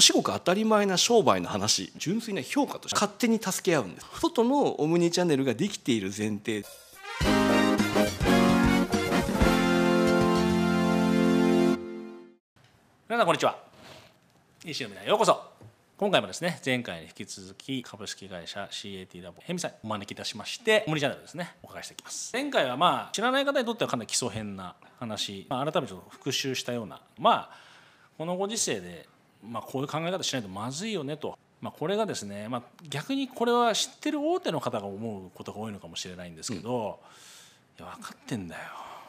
至極当たり前な商売の話純粋な評価として勝手に助け合うんです。外のオムニチャンネルができている前提。皆さんこんにちは。石の皆ようこそ。今回もですね前回に引き続き株式会社 CAT ラボヘミさんお招きいたしましてオムニチャンネルですねお伺いしていきます。前回はまあ知らない方にとってはかなり基礎編な話、まあ、改めてちょっと復習したようなまあこのご時世で、まあ、こういう考え方しないとまずいよねと。まあ、これがですね、まあ、逆にこれは知ってる大手の方が思うことが多いのかもしれないんですけど、いや分かってんだよ。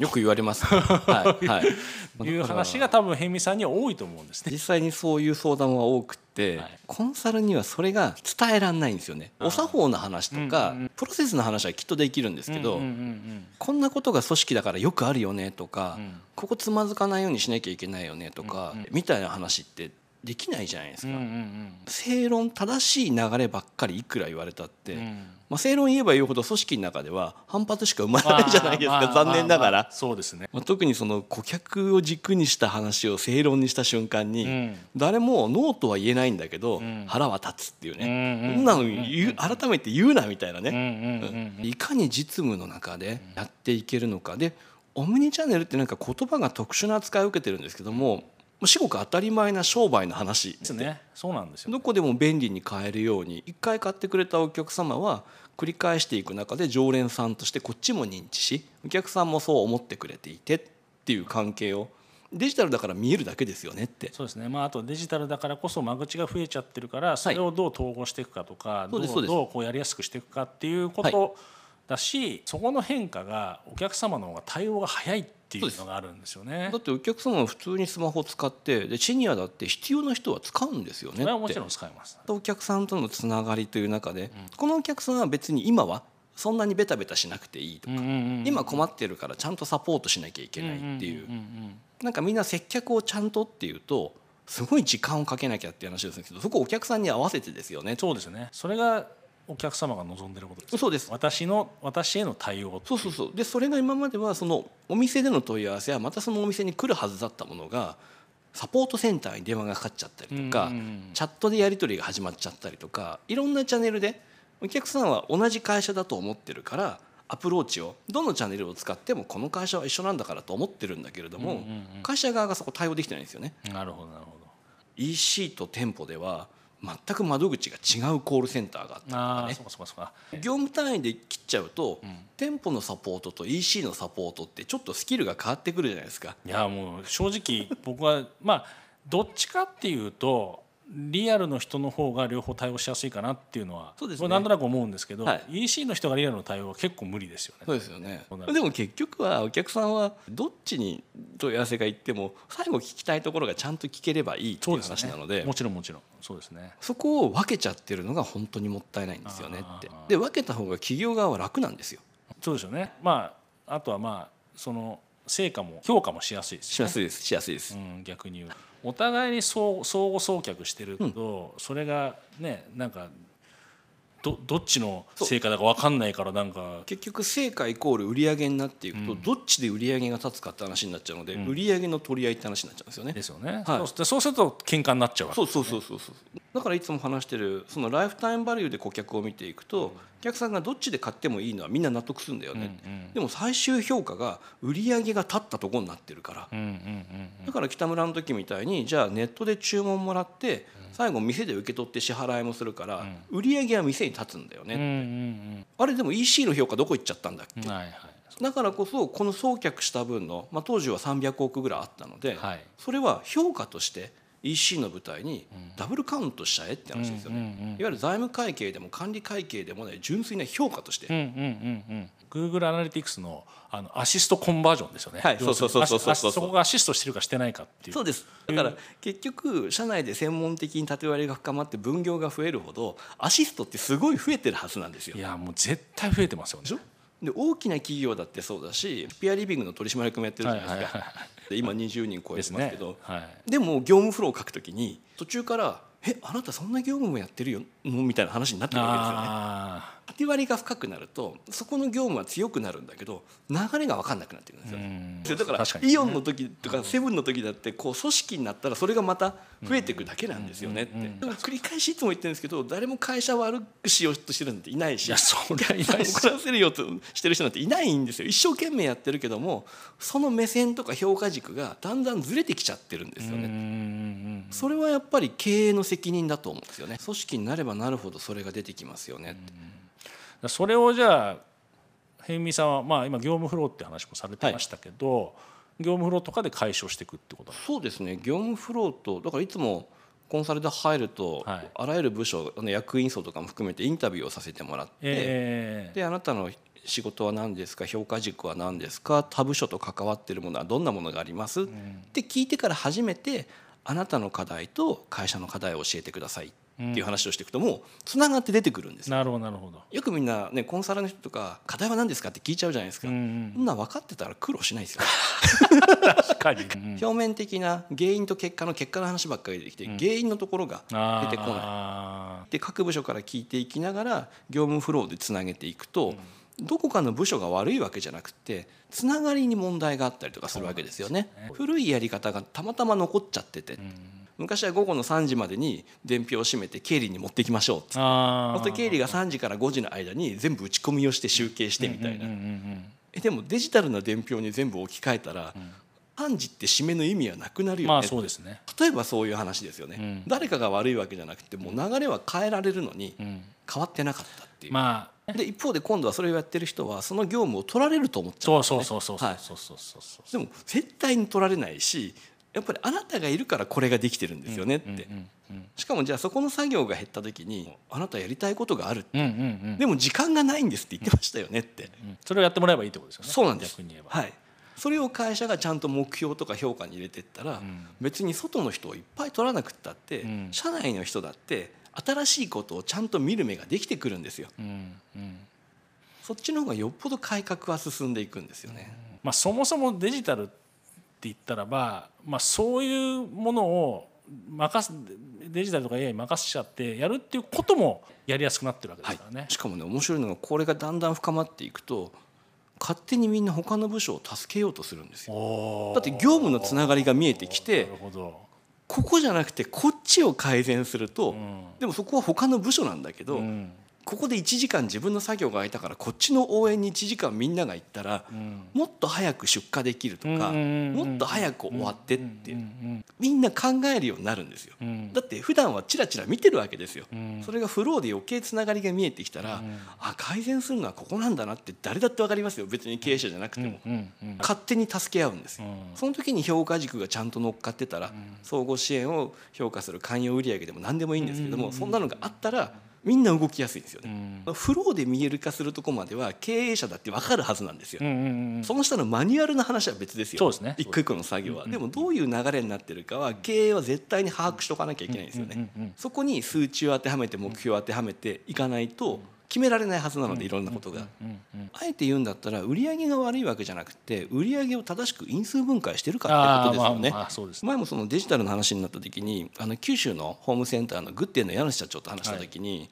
よく言われます、はいはい、いう話が多分辺見さんには多いと思うんですね。実際にそういう相談は多くて、はい。コンサルにはそれが伝えらんないんですよね。お作法の話とか、うんうんプロセスの話はきっとできるんですけど、うんうんうん。こんなことが組織だからよくあるよねとか、うん。ここつまずかないようにしなきゃいけないよねとか、うんうん。みたいな話ってできないじゃないですか、うんうんうん。正論正しい流ればっかりいくら言われたって、うん。まあ、正論言えば言うほど組織の中では反発しか生まれないじゃないですか、残念ながら。まあまあ。そうですね。まあ、特にその顧客を軸にした話を正論にした瞬間に、うん。誰もノーとは言えないんだけど、ん。腹は立つっていううんね、うんそんなの言う改めて言うなみたいなね、いかに実務の中でやっていけるのか。でオムニチャンネルってなんか言葉が特殊な扱いを受けてるんですけども至極当たり前な商売の話。ですね。そうなんですよ。どこでも便利に買えるように一回買ってくれたお客様は繰り返していく中で常連さんとしてこっちも認知しお客さんもそう思ってくれていてっていう関係をデジタルだから見えるだけですよねって。そうですね。まああとデジタルだからこそ間口が増えちゃってるからそれをどう統合していくかとか、どそうです。そうどうこうやりやすくしていくかっていうことだし、そこの変化がお客様の方が対応が早いっていうのがあるんですよね。だ。ってお客様は普通にスマホ使ってでシニアだって必要な人は使うんですよねって。それはもちろん使います。お客さんとのつながりという中で、このお客さんは別に今はそんなにベタベタしなくていいとか、うんうんうん今困ってるからちゃんとサポートしなきゃいけないっていう,、んんんなんかみんな接客をちゃんとっていうとすごい時間をかけなきゃっていう話ですけどそこお客さんに合わせてですよね。そうですね。それがお客様が望んでることです。そうです私の私への対応そうそうそうでそれが今まではそのお店での問い合わせはまたそのお店に来るはずだったものがサポートセンターに電話がかかっちゃったりとか、うんうんうんチャットでやり取りが始まっちゃったりとかいろんなチャンネルでお客さんは同じ会社だと思ってるからアプローチをどのチャンネルを使ってもこの会社は一緒なんだからと思ってるんだけれども、うんうんうん会社側がそこ対応できてないんですよね。なるほどなるほど。EC と店舗では全く窓口が違うコールセンターがあったりとあかねあそうかそうかそうか。業務単位で切っちゃうと、ん店舗のサポートと EC のサポートってちょっとスキルが変わってくるじゃないですか。いやもう正直僕はまあどっちかっていうとリアルの人の方が両方対応しやすいかなっていうのはそうですね。なんとなく思うんですけど、はい。EC の人がリアルの対応は結構無理ですよね。そうですよね。でも結局はお客さんはどっちに問い合わせがいっても最後聞きたいところがちゃんと聞ければいいっていう話なのでもちろんもちろんそうですね。そこを分けちゃってるのが本当にもったいないんですよねって。で分けた方が企業側は楽なんですよ。そうですよね。まああとはまあその成果も評価もしやすいですしね。しやすいですしやすいです、うん、逆に言うお互いに相相互送客してると、それがねなんかどどっちの成果だか分かんないからなんか。結局成果イコール売上になっていくと、どっちで売上が立つかって話になっちゃうので、売上の取り合いって話になっちゃうんですよね。ですよね、はい。そうでそうすると喧嘩になっちゃうわけそうそうそうそうそう。だからいつも話してるそのライフタイムバリューで顧客を見ていくと、お客さんがどっちで買ってもいいのはみんな納得するんだよね、うんうんでも最終評価が売り上げが立ったところになってるから、うんうんうんだから北村の時みたいにじゃあネットで注文もらって最後店で受け取って支払いもするから、売り上げは店に立つんだよね、うんうんあれでも EC の評価どこ行っちゃったんだっけ、うんはいはい。だからこそこの送客した分の、まあ、当時は300億ぐらいあったので、はい。それは評価として EC の舞台にダブルカウントしちゃえって話ですよね、いわゆる財務会計でも管理会計でもない純粋な評価として、うんうんうんうん。Google アナリティクスのあのアシストコンバージョンですよね。はいそうそうそうそうそう。要するにアシそこがアシストしてるかしてないかっていう。そうです。だから結局社内で専門的に縦割りが深まって分業が増えるほどアシストってすごい増えてるはずなんですよ。いやもう絶対増えてますよね。で大きな企業だってそうだしピアリビングの取締役もやってるじゃないですか、はいはいはで今20人超えてますけど。はい。でも業務フローを書くときに途中から「えあなたそんな業務もやってるよ」みたいな話になってるわけですよね。当割りが深くなるとそこの業務は強くなるんだけど流れが分かんなくなってくるんですよ。ね。だからイオンの時とかセブンの時だってこう組織になったらそれがまた増えていくだけなんですよねって。でも繰り返しいつも言ってるんですけど誰も会社を悪くしようとしてるなんていないしいやそりゃいない怒らせるよとしてる人なんていないんですよ。一生懸命やってるけどもその目線とか評価軸がだんだんずれてきちゃってるんですよね。それはやっぱり経営の責任だと思うんですよね。組織になればなるほどそれが出てきますよね。それをじゃあ辺見さんはまあ今業務フローって話もされてましたけど、業務フローとかで解消していくってことなんですか？そうですね。業務フローとだからいつもコンサルで入ると、はい。あらゆる部署あの役員層とかも含めてインタビューをさせてもらって、ええ。であなたの仕事は何ですか？評価軸は何ですか？他部署と関わっているものはどんなものがあります、って聞いてから初めてあなたの課題と会社の課題を教えてくださいっていう話をしていくともうつながって出てくるんですよ。なるほどなるほど。よくみんなねコンサルの人とか課題は何ですかって聞いちゃうじゃないですか、そんな分かってたら苦労しないですよ。確かに、う ん表面的な原因と結果の結果の話ばっかり出てきて、原因のところが出てこない。あで各部署から聞いていきながら業務フローでつなげていくと、どこかの部署が悪いわけじゃなくてつながりに問題があったりとかするわけですよね。古いやり方がたまたま残っちゃってて、昔は午後の3時までに伝票を閉めて経理に持ってきましょうっつって。経理が3時から5時の間に全部打ち込みをして集計してみたいな、うんうんうんえでもデジタルな伝票に全部置き換えたら、3時って締めの意味はなくなるよね、まあそうですね。例えばそういう話ですよね、ん。誰かが悪いわけじゃなくてもう流れは変えられるのにん。変わってなかったっていう、まあで一方で今度はそれをやってる人はその業務を取られると思っちゃうんですよね。そうそうそうそうはいそうそうそうそう。でも絶対に取られないしやっぱりあなたがいるからこれができてるんですよねって、うんうんしかもじゃあそこの作業が減った時にあなたやりたいことがある、うんうんうん。でも時間がないんですって言ってましたよねって、うんそれをやってもらえばいいってことですよね。そうなんです。逆に言えば。はい。それを会社がちゃんと目標とか評価に入れていったら、別に外の人をいっぱい取らなくったって、ん。社内の人だって新しいことをちゃんと見る目ができてくるんですよ。うんうん。そっちの方がよっぽど改革は進んでいくんですよね、まあ、そもそもデジタルって言ったらば、まあ、そういうものを任すデジタルとか AI に任せちゃってやるっていうこともやりやすくなってるわけですからね。しかもね面白いのがこれがだんだん深まっていくと勝手にみんな他の部署を助けようとするんですよ。だって業務のつながりが見えてきてなるほど、ここじゃなくてこっちを改善すると、うん。でもそこは他の部署なんだけど、うんここで1時間自分の作業が空いたからこっちの応援に1時間みんなが行ったら、ん。もっと早く出荷できるとか、もっと早く終わってって、う。んみんな考えるようになるんですよ、うん。だって普段はチラチラ見てるわけですよ、ん。それがフローで余計つながりが見えてきたら、あ改善するのはここなんだなって誰だって分かりますよ。別に経営者じゃなくても、勝手に助け合うんですよ、うん。その時に評価軸がちゃんと乗っかってたら、相互支援を評価する寛容売上でも何でもいいんですけども、そん。なのがあったらみんな動きやすいんですよね、フローで見える化するとこまでは経営者だって分かるはずなんですよ、うんうんうんその下のマニュアルの話は別ですよ。そうですね。一個一個の作業は、でもどういう流れになってるかは経営は絶対に把握しとかなきゃいけないんですよね、そこに数値を当てはめて目標を当てはめていかないと決められないはずなのでいろんなことが、あえて言うんだったら売上が悪いわけじゃなくて売上を正しく因数分解してるかってことですよね、前もそのデジタルの話になった時にあの九州のホームセンターのグッデイの柳社長と話した時に、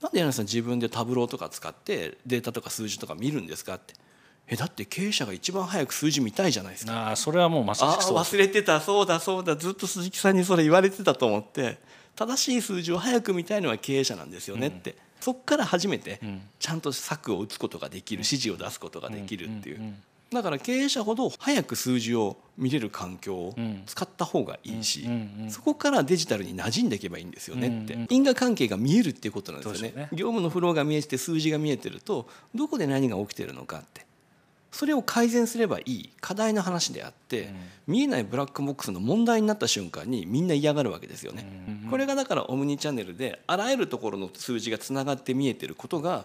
なんで柳さん自分でタブローとか使ってデータとか数字とか見るんですかって。えだって経営者が一番早く数字見たいじゃないですか。ああそれはもうまさしく忘れてた。そうだそうだ。ずっと鈴木さんにそれ言われてたと思って正しい数字を早く見たいのは経営者なんですよねって、そこから初めてちゃんと策を打つことができる指示を出すことができるっていう。だから経営者ほど早く数字を見れる環境を使った方がいいしそこからデジタルに馴染んでいけばいいんですよねって。因果関係が見えるっていうことなんですよね。業務のフローが見えて数字が見えてるとどこで何が起きてるのかってそれを改善すればいい課題の話であって、見えないブラックボックスの問題になった瞬間にみんな嫌がるわけですよね。これがだからオムニチャンネルであらゆるところの数字がつながって見えてることが、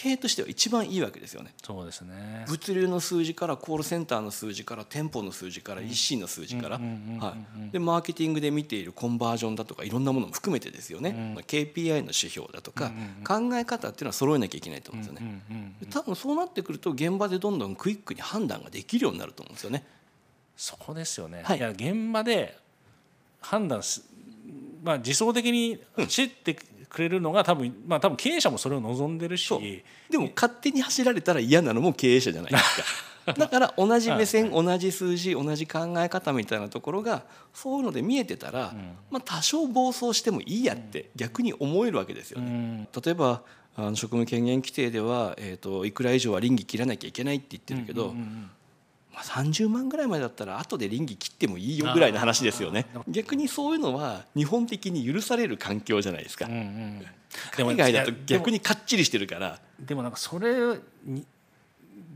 経営としては一番いいわけですよね。そうですね。物流の数字からコールセンターの数字から店舗の数字から。EC の数字から、はい、でマーケティングで見ているコンバージョンだとかいろんなものも含めてですよね、まあ KPI の指標だとか、考え方っていうのは揃えなきゃいけないと思うんですよね。で多分そうなってくると現場でどんどんクイックに判断ができるようになると思うんですよね。そこですよね、はい。い、や現場で判断す、まあ、自走的に走ってくれるのが多分まあ多分経営者もそれを望んでるし。でも勝手に走られたら嫌なのも経営者じゃないですか。だから同じ目線同じ数字同じ考え方みたいなところがそういうので見えてたら、まあ、多少暴走してもいいやって逆に思えるわけですよね。うん。例えばあの職務権限規定では、えー、といくら以上は倫理切らなきゃいけないって言ってるけど、まあ、30万ぐらいまでだったら後で倫理切ってもいいよぐらいの話ですよね。あ逆にそういうのは日本的に許される環境じゃないですか。うんうん海外だと逆にかっちりしてるから。でもなんかそれに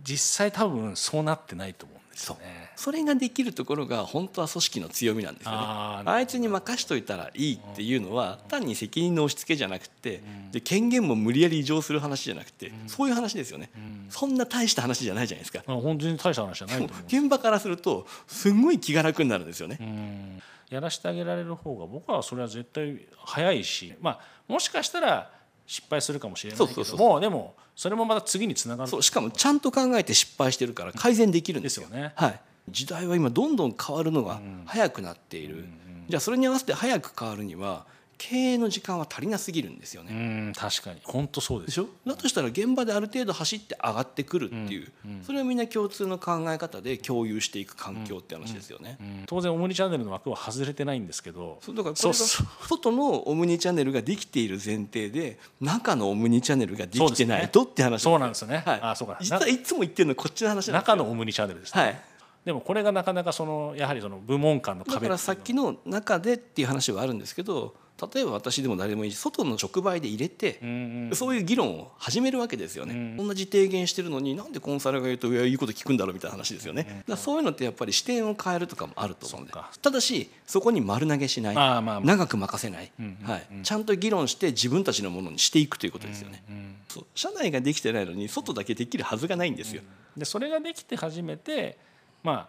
実際多分そうなってないと思うんですよね。それができるところが本当は組織の強みなんですよね。あいつに任しといたらいいっていうのは単に責任の押し付けじゃなくてで権限も無理やり移譲する話じゃなくてそういう話ですよね。そんな大した話じゃないじゃないですか。まあ本当に大した話じゃない。現場からするとすごい気が楽になるんですよね。うん。やらせてあげられる方が僕はそれは絶対早いし、まあ、もしかしたら失敗するかもしれないけどそうそうそうもでもそれもまた次につながるそうしかもちゃんと考えて失敗してるから改善できるんですよ。ですよね。はい、時代は今どんどん変わるのが早くなっている、じゃあそれに合わせて早く変わるには経営の時間は足りなすぎるんですよね、うん確かに。本当そうでしょ？だとしたら現場である程度走って上がってくるっていう、それはみんな共通の考え方で共有していく環境って話ですよね、うん当然オムニチャンネルの枠は外れてないんですけど。そうだからこれ外のオムニチャンネルができている前提で中のオムニチャンネルができてないとって話そうなんですよね。はい、あそうか。実はいつも言ってるのこっちの話なんですよ。中のオムニチャンネルですね、はいでもこれがなかなかそのやはりその部門間のだ壁からさっきの中でっていう話はあるんですけど例えば私でも誰でもいいし外の触媒で入れて、うんそういう議論を始めるわけですよね、同じ提言してるのになんでコンサルが言うといやいいこと聞くんだろうみたいな話ですよね、だからそういうのってやっぱり視点を変えるとかもあると思うんで。ただしそこに丸投げしない。まあまあ長く任せない、はい、ちゃんと議論して自分たちのものにしていくということですよね、そう。社内ができてないのに外だけできるはずがないんですよ、でそれができて初めてまあ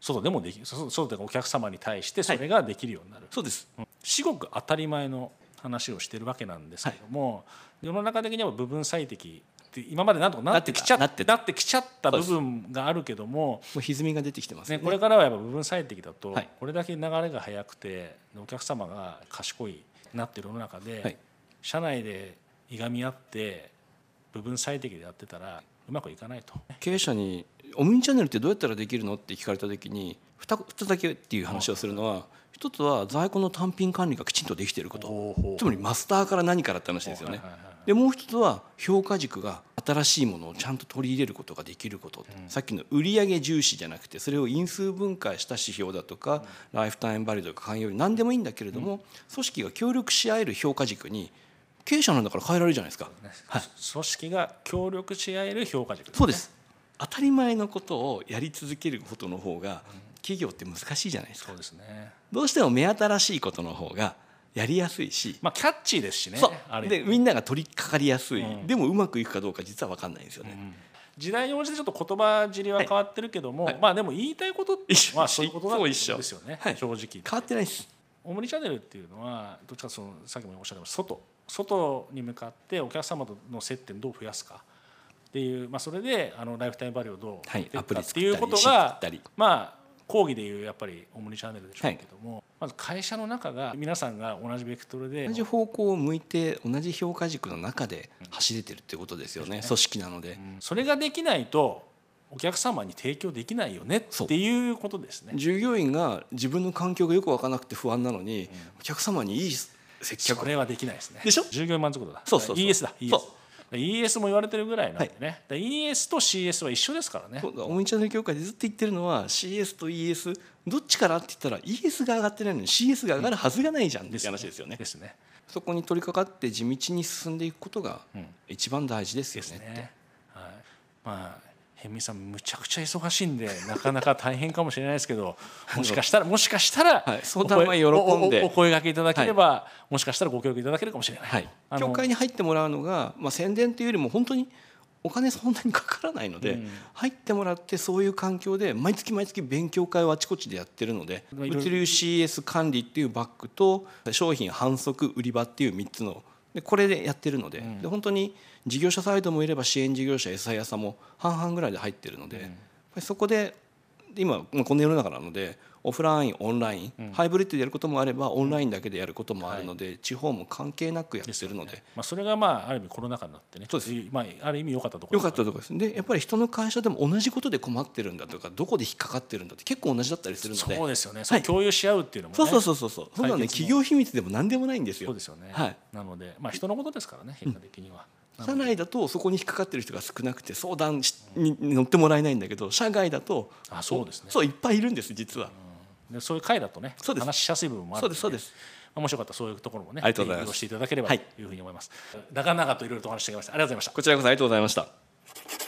外でもできる外外でお客様に対してそれができるようになる、そうです。至極当たり前の話をしてるわけなんですけども、世の中的には部分最適って今までなんとかなってきちゃなってた。なってきちゃった部分があるけども、もう歪みが出てきてますよね、ねこれからはやっぱ部分最適だとはい。これだけ流れが速くてお客様が賢いなってる世の中で、はい。社内でいがみ合って部分最適でやってたらうまくいかないと。経営者に「オムニチャンネルってどうやったらできるの?」って聞かれた時に 2, つだけっていう話をするのは一つは在庫の単品管理がきちんとできていること。つまりマスターから何からって話ですよね。でもう一つは評価軸が新しいものをちゃんと取り入れることができること、さっきの売上重視じゃなくてそれを因数分解した指標だとか、ライフタイムバリューとか寛容より何でもいいんだけれども、組織が協力し合える評価軸に経営者なんだから変えられるじゃないですか。はい組織が協力し合える評価軸そうです当たり前のことをやり続けることの方が企業って難しいじゃないですか。そうですね。どうしても目新しいことの方がやりやすいし、まあキャッチーですしね。でみんなが取り掛かりやすい、でもうまくいくかどうか実は分かんないんですよね、時代に応じてちょっと言葉尻は変わってるけども、まあでも言いたいことってまあそういうことだって一緒ことですよね。はい。正直。変わってないです。オムニチャンネルっていうのはどっちかそのさっきもおっしゃった外。外に向かってお客様との接点どう増やすかっていう、まあ、それであのライフタイムバリューをどうアプリかっていうことが知ったり。まあ講義でいうやっぱりオムニチャンネルでしょうけども、まず会社の中が皆さんが同じベクトルで同じ方向を向いて同じ評価軸の中で走れてるってことですよね、組織なので、それができないとお客様に提供できないよねっていうことですね。従業員が自分の環境がよく分からなくて不安なのに、お客様にいい接客。それはできないですね。でしょ？従業員満足度だ。そうそうそう。ES だ。ES そう。ES も言われてるぐらいなんでね。だから ES と CS は一緒ですからね。そうだオムニチャンネル協会でずっと言ってるのは CS と ES どっちからって言ったら ES が上がってないのに CS が上がるはずがないじゃんって話ですよね。ですね。そこに取り掛かって地道に進んでいくことが一番大事ですよね。ですね。はい。まあ。ヘミさんむちゃくちゃ忙しいんで なかなか大変かもしれないですけど もしかしたらもしかしたら、はい。相談は喜んでお声おおお声掛けいただければ、もしかしたらご協力いただけるかもしれない。はい。あ、の協会に入ってもらうのが、まあ、宣伝というよりも本当にお金そんなにかからないので、入ってもらってそういう環境で毎月毎月勉強会をあちこちでやってるので物流 CS 管理っていうバッグと商品販促売り場っていう3つのでこれでやってるので,、で本当に事業者サイドもいれば支援事業者餌屋さんも半々ぐらいで入ってるので、やっぱりそこで今まあこの世の中なのでオフラインオンライン、ハイブリッドでやることもあればオンラインだけでやることもあるので、地方も関係なくやってるので。まあ、それがまあある意味コロナ禍になってねそうです。まあ、ある意味良かったところ。良かったところです。でやっぱり人の会社でも同じことで困ってるんだとかどこで引っかかってるんだって結構同じだったりするので。そうですよね、それ共有し合うっていうのもね。そうそうそうそう。そうそんなのね企業秘密でも何でもないんですよ。そうですよね、はい。なので、まあ、人のことですからね結果的には、社内だとそこに引っかかってる人が少なくて相談しに乗ってもらえないんだけど社外だとあそうですね。そういっぱいいるんです実は、でそういう会だとね話しやすい部分もあるのそうですそうです。まあもしよかったらそういうところもねありがとうございます。利用していただければというふうに思います、長々といろいろとお話してきました。ありがとうございました。こちらこそありがとうございました